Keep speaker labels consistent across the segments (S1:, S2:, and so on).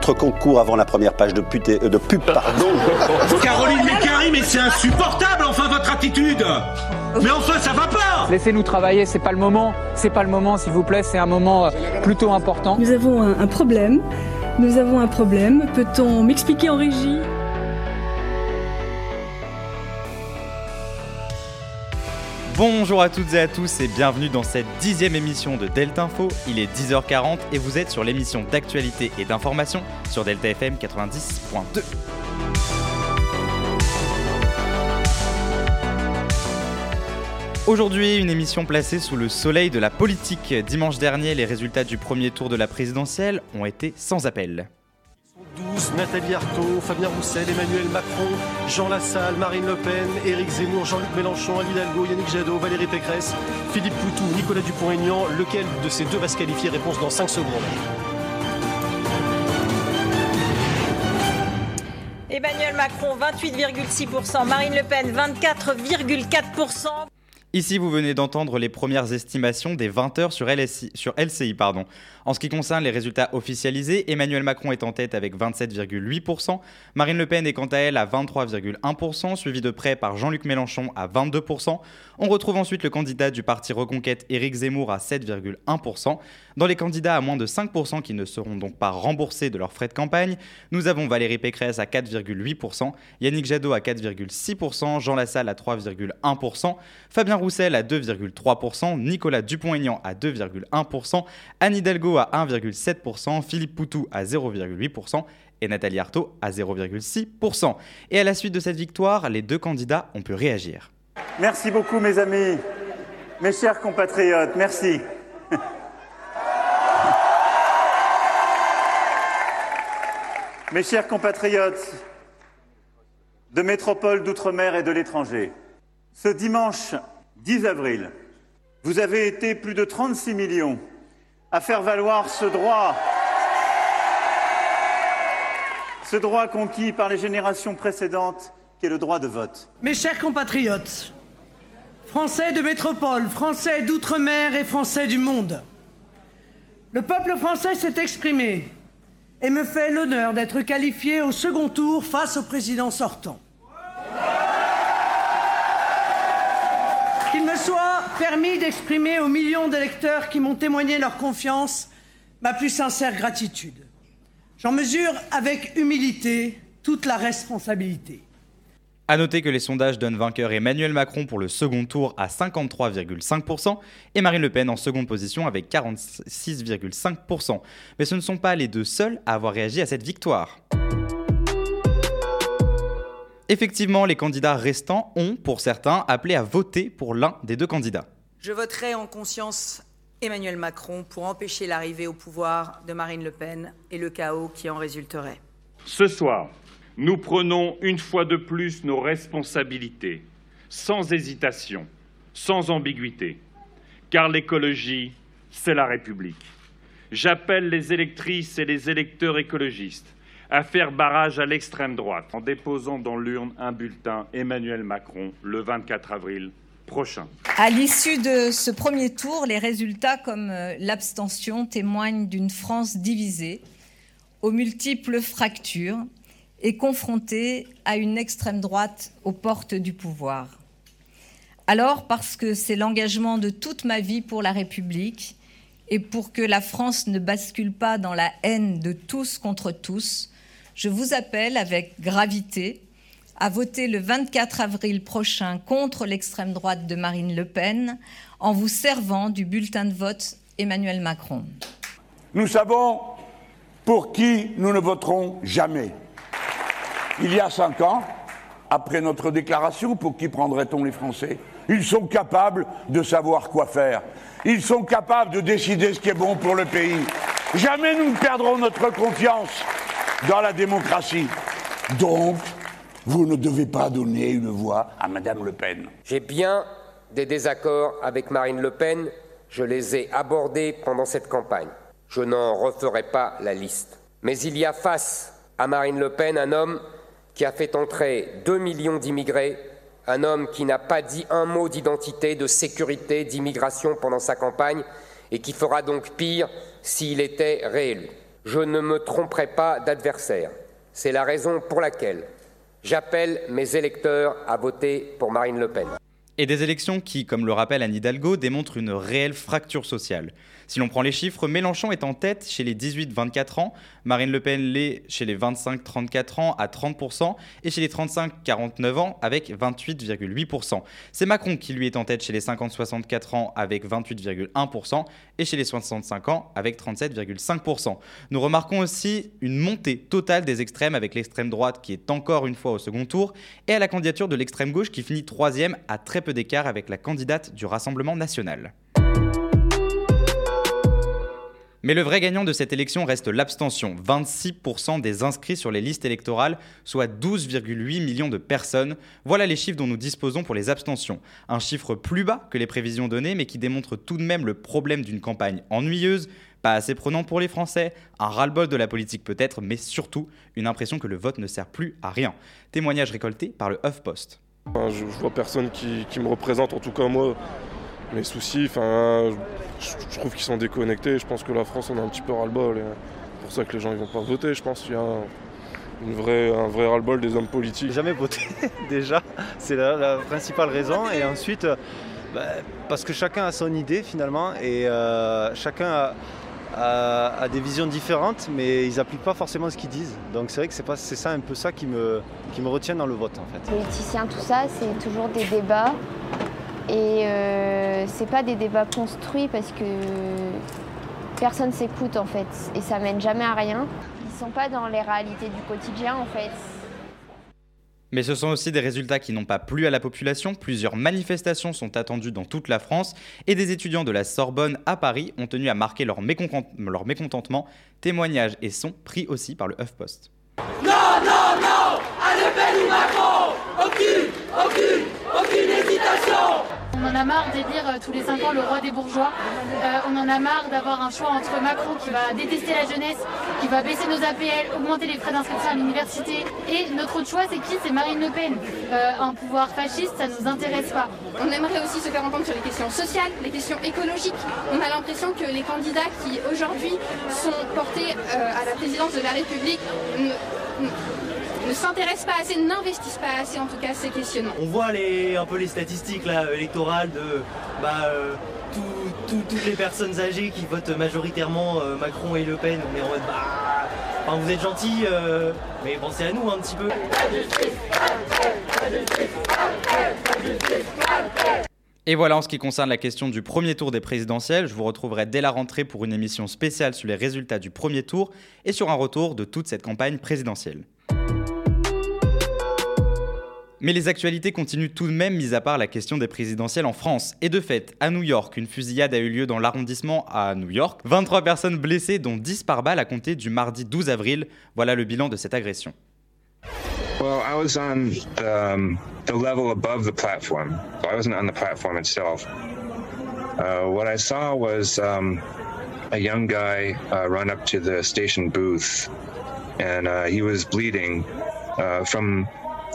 S1: votre concours avant la première page de, pute, de pub. Pardon.
S2: Caroline Mécari, mais c'est insupportable, enfin, votre attitude Mais enfin, ça va pas
S3: Laissez-nous travailler, c'est pas le moment. C'est pas le moment, s'il vous plaît, c'est un moment euh, plutôt important.
S4: Nous avons un, un problème. Nous avons un problème. Peut-on m'expliquer en régie?
S5: Bonjour à toutes et à tous et bienvenue dans cette dixième émission de Delta Info. Il est 10h40 et vous êtes sur l'émission d'actualité et d'information sur Delta FM 90.2. Aujourd'hui, une émission placée sous le soleil de la politique. Dimanche dernier, les résultats du premier tour de la présidentielle ont été sans appel.
S6: 12, Nathalie Arthaud, Fabien Roussel, Emmanuel Macron, Jean Lassalle, Marine Le Pen, Éric Zemmour, Jean-Luc Mélenchon, Anne Hidalgo, Yannick Jadot, Valérie Pécresse, Philippe Poutou, Nicolas Dupont-Aignan. Lequel de ces deux va se qualifier Réponse dans 5 secondes.
S7: Emmanuel Macron, 28,6%. Marine Le Pen, 24,4%.
S5: Ici, vous venez d'entendre les premières estimations des 20 heures sur, LCI. En ce qui concerne les résultats officialisés, Emmanuel Macron est en tête avec 27,8%, Marine Le Pen est quant à elle à 23,1%, suivi de près par Jean-Luc Mélenchon à 22%. On retrouve ensuite le candidat du parti Reconquête Éric Zemmour à 7,1%. Dans les candidats à moins de 5% qui ne seront donc pas remboursés de leurs frais de campagne, nous avons Valérie Pécresse à 4,8%, Yannick Jadot à 4,6%, Jean Lassalle à 3,1%, Fabien Roussel à 2,3%, Nicolas Dupont-Aignan à 2,1%, Anne Hidalgo à 1,7%, Philippe Poutou à 0,8% et Nathalie Arthaud à 0,6%. Et à la suite de cette victoire, les deux candidats ont pu réagir.
S8: Merci beaucoup mes amis, mes chers compatriotes, merci. mes chers compatriotes de métropole, d'outre-mer et de l'étranger, ce dimanche 10 avril, vous avez été plus de 36 millions à faire valoir ce droit, ce droit conquis par les générations précédentes, qui est le droit de vote.
S9: Mes chers compatriotes, Français de métropole, Français d'outre-mer et Français du monde, le peuple français s'est exprimé et me fait l'honneur d'être qualifié au second tour face au président sortant. Me soit permis d'exprimer aux millions d'électeurs qui m'ont témoigné leur confiance ma plus sincère gratitude. J'en mesure avec humilité toute la responsabilité.
S5: A noter que les sondages donnent vainqueur Emmanuel Macron pour le second tour à 53,5% et Marine Le Pen en seconde position avec 46,5%. Mais ce ne sont pas les deux seuls à avoir réagi à cette victoire. Effectivement, les candidats restants ont, pour certains, appelé à voter pour l'un des deux candidats.
S7: Je voterai en conscience Emmanuel Macron pour empêcher l'arrivée au pouvoir de Marine Le Pen et le chaos qui en résulterait.
S10: Ce soir, nous prenons une fois de plus nos responsabilités, sans hésitation, sans ambiguïté, car l'écologie, c'est la République. J'appelle les électrices et les électeurs écologistes à faire barrage à l'extrême droite en déposant dans l'urne un bulletin Emmanuel Macron le 24 avril prochain.
S7: À l'issue de ce premier tour, les résultats comme euh, l'abstention témoignent d'une France divisée, aux multiples fractures et confrontée à une extrême droite aux portes du pouvoir. Alors, parce que c'est l'engagement de toute ma vie pour la République et pour que la France ne bascule pas dans la haine de tous contre tous, je vous appelle avec gravité à voter le 24 avril prochain contre l'extrême droite de Marine Le Pen en vous servant du bulletin de vote Emmanuel Macron.
S11: Nous savons pour qui nous ne voterons jamais. Il y a cinq ans, après notre déclaration, pour qui prendrait-on les Français? Ils sont capables de savoir quoi faire. Ils sont capables de décider ce qui est bon pour le pays. Jamais nous ne perdrons notre confiance dans la démocratie. Donc, vous ne devez pas donner une voix à Madame Le Pen.
S12: J'ai bien des désaccords avec Marine Le Pen. Je les ai abordés pendant cette campagne. Je n'en referai pas la liste. Mais il y a face à Marine Le Pen un homme qui a fait entrer 2 millions d'immigrés, un homme qui n'a pas dit un mot d'identité, de sécurité, d'immigration pendant sa campagne et qui fera donc pire s'il était réélu. Je ne me tromperai pas d'adversaire. C'est la raison pour laquelle j'appelle mes électeurs à voter pour Marine Le Pen.
S5: Et des élections qui, comme le rappelle Anne Hidalgo, démontrent une réelle fracture sociale. Si l'on prend les chiffres, Mélenchon est en tête chez les 18-24 ans, Marine Le Pen l'est chez les 25-34 ans à 30% et chez les 35-49 ans avec 28,8%. C'est Macron qui lui est en tête chez les 50-64 ans avec 28,1% et chez les 65 ans avec 37,5%. Nous remarquons aussi une montée totale des extrêmes avec l'extrême droite qui est encore une fois au second tour et à la candidature de l'extrême gauche qui finit troisième à très peu d'écart avec la candidate du Rassemblement national. Mais le vrai gagnant de cette élection reste l'abstention. 26% des inscrits sur les listes électorales, soit 12,8 millions de personnes. Voilà les chiffres dont nous disposons pour les abstentions. Un chiffre plus bas que les prévisions données, mais qui démontre tout de même le problème d'une campagne ennuyeuse, pas assez prenant pour les Français, un ras-le-bol de la politique peut-être, mais surtout une impression que le vote ne sert plus à rien. Témoignage récolté par le HuffPost.
S13: Je, vois personne qui, me représente, en tout cas moi mes soucis. Enfin, je, trouve qu'ils sont déconnectés. Je pense que la France en a un petit peu ras-le-bol. C'est pour ça que les gens ne vont pas voter. Je pense qu'il y a un vrai ras-le-bol des hommes politiques.
S14: Jamais voté déjà, c'est la, principale raison. Et ensuite, bah, parce que chacun a son idée finalement et euh, chacun a, des visions différentes, mais ils n'appliquent pas forcément ce qu'ils disent. Donc c'est vrai que c'est, ça un peu ça qui me, qui retient dans le vote en fait.
S15: Politiciens, tout ça, c'est toujours des débats et euh, c'est pas des débats construits parce que personne s'écoute en fait et ça mène jamais à rien. Ils sont pas dans les réalités du quotidien en fait.
S5: Mais ce sont aussi des résultats qui n'ont pas plu à la population. Plusieurs manifestations sont attendues dans toute la France et des étudiants de la Sorbonne à Paris ont tenu à marquer leur, mécontentement. Témoignages et sons pris aussi par le HuffPost.
S16: Non, non, non Le ou Macron Aucune, aucune,
S17: on en a marre d'élire euh, tous les 5 ans le roi des bourgeois. Euh, on en a marre d'avoir un choix entre Macron qui va détester la jeunesse, qui va baisser nos APL, augmenter les frais d'inscription à l'université. Et notre autre choix, c'est qui? C'est Marine Le Pen. Euh, un pouvoir fasciste, ça ne nous intéresse pas.
S18: On aimerait aussi se faire entendre sur les questions sociales, les questions écologiques. On a l'impression que les candidats qui aujourd'hui sont portés à la présidence de la République ne s'intéressent pas assez, n'investissent pas assez en tout cas ces questionnements.
S19: On voit les, un peu les statistiques là, électorales de bah, euh, toutes les personnes âgées qui votent majoritairement euh, Macron et Le Pen. On est en mode bah, enfin, vous êtes gentils, euh, mais pensez à nous un petit peu.
S5: Et voilà en ce qui concerne la question du premier tour des présidentielles. Je vous retrouverai dès la rentrée pour une émission spéciale sur les résultats du premier tour et sur un retour de toute cette campagne présidentielle. Mais les actualités continuent tout de même, mis à part la question des présidentielles en France. Et de fait, à New York, une fusillade a eu lieu dans l'arrondissement à New York. 23 personnes blessées, dont 10 par balle à compter du mardi 12 avril. Voilà le bilan de cette agression.
S20: Well, I was on um, the level above the platform. I wasn't on the platform itself. Uh, what I saw was um, a young guy uh, run up to the station booth, and uh, he was bleeding uh, from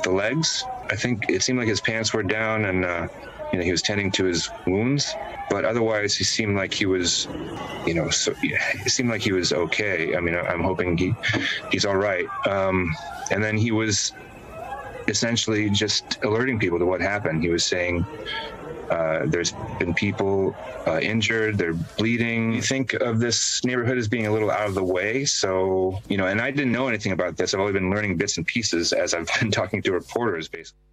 S20: the legs. I think it seemed like his pants were down and uh, you know he was tending to his wounds, but otherwise he seemed like he was, you know, so it seemed like he was okay. I mean, I'm hoping he he's all right. Um, and then he was essentially just alerting people to what happened. He was saying, uh, there's been people uh, injured, they're bleeding. You think of this neighborhood as being a little out of the way. So, you know, and I didn't know anything about this. I've only been learning bits and pieces as I've been talking to reporters, basically.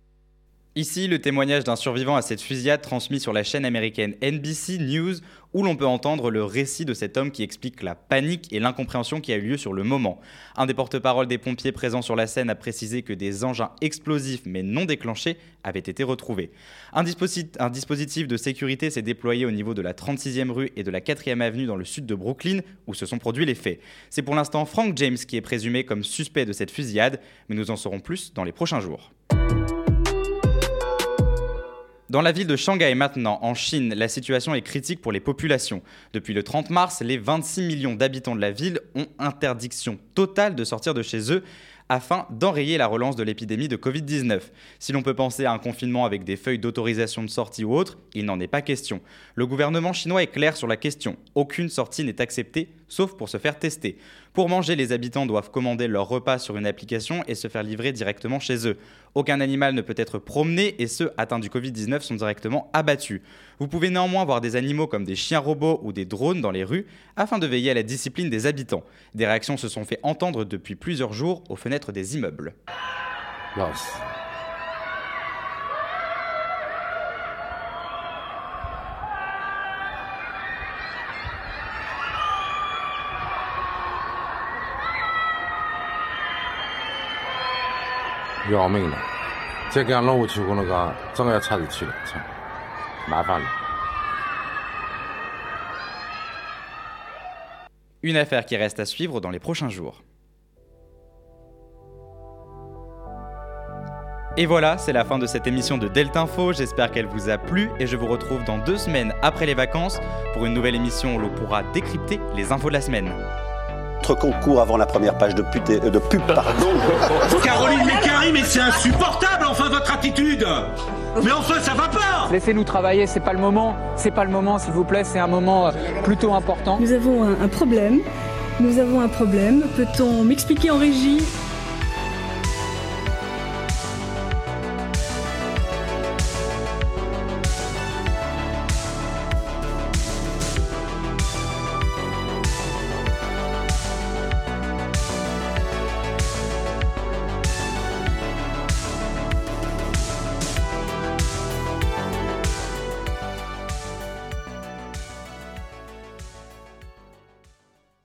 S5: Ici, le témoignage d'un survivant à cette fusillade transmis sur la chaîne américaine NBC News, où l'on peut entendre le récit de cet homme qui explique la panique et l'incompréhension qui a eu lieu sur le moment. Un des porte-parole des pompiers présents sur la scène a précisé que des engins explosifs mais non déclenchés avaient été retrouvés. Un, dispositif, de sécurité s'est déployé au niveau de la 36e rue et de la 4e avenue dans le sud de Brooklyn, où se sont produits les faits. C'est pour l'instant Frank James qui est présumé comme suspect de cette fusillade, mais nous en saurons plus dans les prochains jours. Dans la ville de Shanghai maintenant, en Chine, la situation est critique pour les populations. Depuis le 30 mars, les 26 millions d'habitants de la ville ont interdiction totale de sortir de chez eux afin d'enrayer la relance de l'épidémie de Covid-19. Si l'on peut penser à un confinement avec des feuilles d'autorisation de sortie ou autre, il n'en est pas question. Le gouvernement chinois est clair sur la question. Aucune sortie n'est acceptée, sauf pour se faire tester. Pour manger, les habitants doivent commander leur repas sur une application et se faire livrer directement chez eux. Aucun animal ne peut être promené et ceux atteints du Covid-19 sont directement abattus. Vous pouvez néanmoins voir des animaux comme des chiens robots ou des drones dans les rues afin de veiller à la discipline des habitants. Des réactions se sont fait entendre depuis plusieurs jours aux fenêtres des immeubles.
S21: 要命了！这个任务出过那个，真的要插进去了，操，麻烦了。
S5: Une affaire qui reste à suivre dans les prochains jours. Et voilà, c'est la fin de cette émission de Delta Info. J'espère qu'elle vous a plu et je vous retrouve dans deux semaines après les vacances pour une nouvelle émission où l'on pourra décrypter les infos de la semaine.
S1: Concours avant la première page de, pute- euh, de pub, pardon.
S2: Caroline Mécari, mais c'est insupportable, enfin, votre attitude Mais enfin, ça va pas
S3: Laissez-nous travailler, c'est pas le moment. C'est pas le moment, s'il vous plaît. C'est un moment euh, plutôt important.
S4: Nous avons un, un problème. Nous avons un problème. Peut-on m'expliquer en régie?